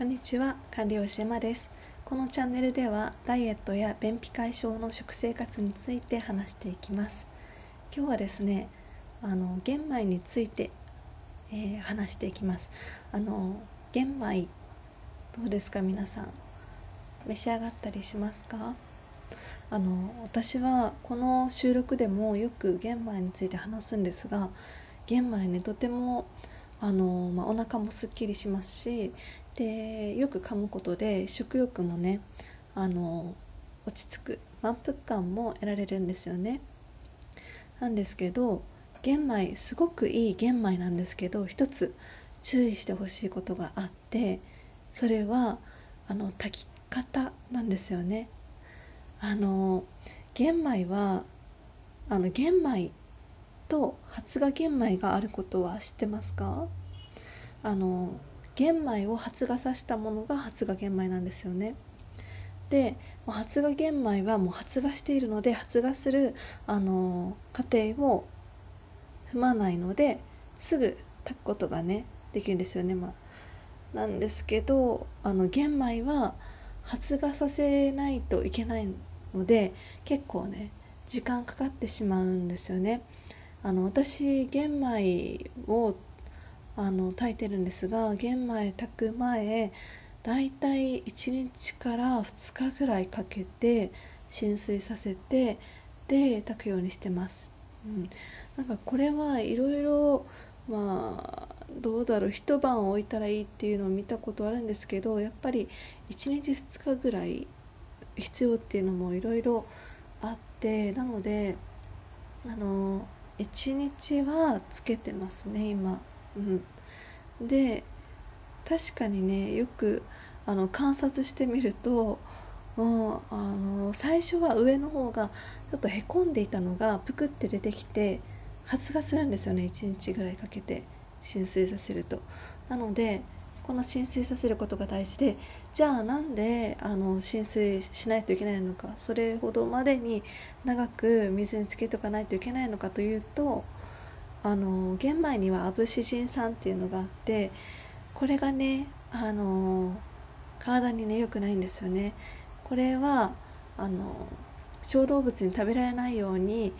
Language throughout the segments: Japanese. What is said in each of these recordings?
こんにちは管理栄師マです。このチャンネルではダイエットや便秘解消の食生活について話していきます。今日はですねあの玄米について、えー、話していきます。あの玄米どうですか皆さん。召し上がったりしますか？あの私はこの収録でもよく玄米について話すんですが玄米ねとてもあの、まあ、お腹もすっきりしますしでよく噛むことで食欲もねあの落ち着く満腹感も得られるんですよね。なんですけど玄米すごくいい玄米なんですけど一つ注意してほしいことがあってそれはあの炊き方なんですよね。あの玄米はあの玄米と発芽玄米があることは知ってますか？あの玄米を発芽させたものが発芽玄米なんですよね。で発芽玄米はもう発芽しているので発芽するあの過程を踏まないのですぐ炊くことがねできるんですよね。まあ、なんですけどあの玄米は発芽させないといけないので結構ね時間かかってしまうんですよね。あの私玄米をあの炊いてるんですが玄米炊く前だいたい1日から2日ぐらいかけて浸水させてで炊くようにしてます。うん、なんかこれはいろいろまあどうだろう一晩置いたらいいっていうのを見たことあるんですけどやっぱり1日2日ぐらい必要っていうのもいろいろあってなのであの1日はつけてますね今。うん、で確かにねよくあの観察してみると、うん、あの最初は上の方がちょっとへこんでいたのがぷくって出てきて発芽するんですよね1日ぐらいかけて浸水させると。なのでこの浸水させることが大事でじゃあなんであの浸水しないといけないのかそれほどまでに長く水につけとかないといけないのかというとあの玄米にはアブシジン酸っていうのがあってこれがねあの体にね良くないんですよね。これはあの小動物に食べられないように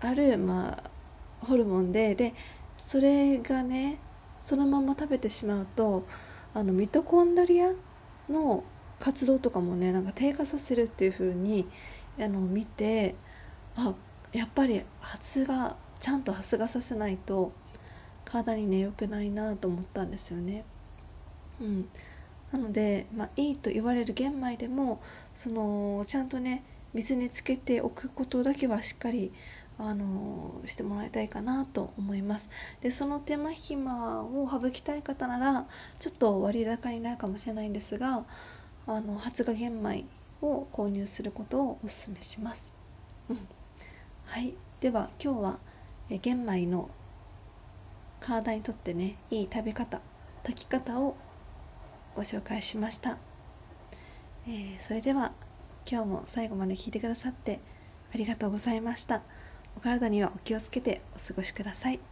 ある、まあ、ホルモンででそれがねそのまま食べてしまうとあのミトコンドリアの活動とかもねなんか低下させるっていう風にあの見てあやっぱり発芽ちゃんと発芽させないと体にね良くないなと思ったんですよね。うん、なので、まあ、いいと言われる玄米でもそのちゃんとね水につけておくことだけはしっかりあのしてもらいたいかなと思います。でその手間暇を省きたい方ならちょっと割高になるかもしれないんですがあの発芽玄米を購入することをお勧めします。うん、はいでは今日は玄米の体にとってねいい食べ方炊き方をご紹介しました、えー、それでは今日も最後まで聞いてくださってありがとうございました。お体にはお気をつけてお過ごしください。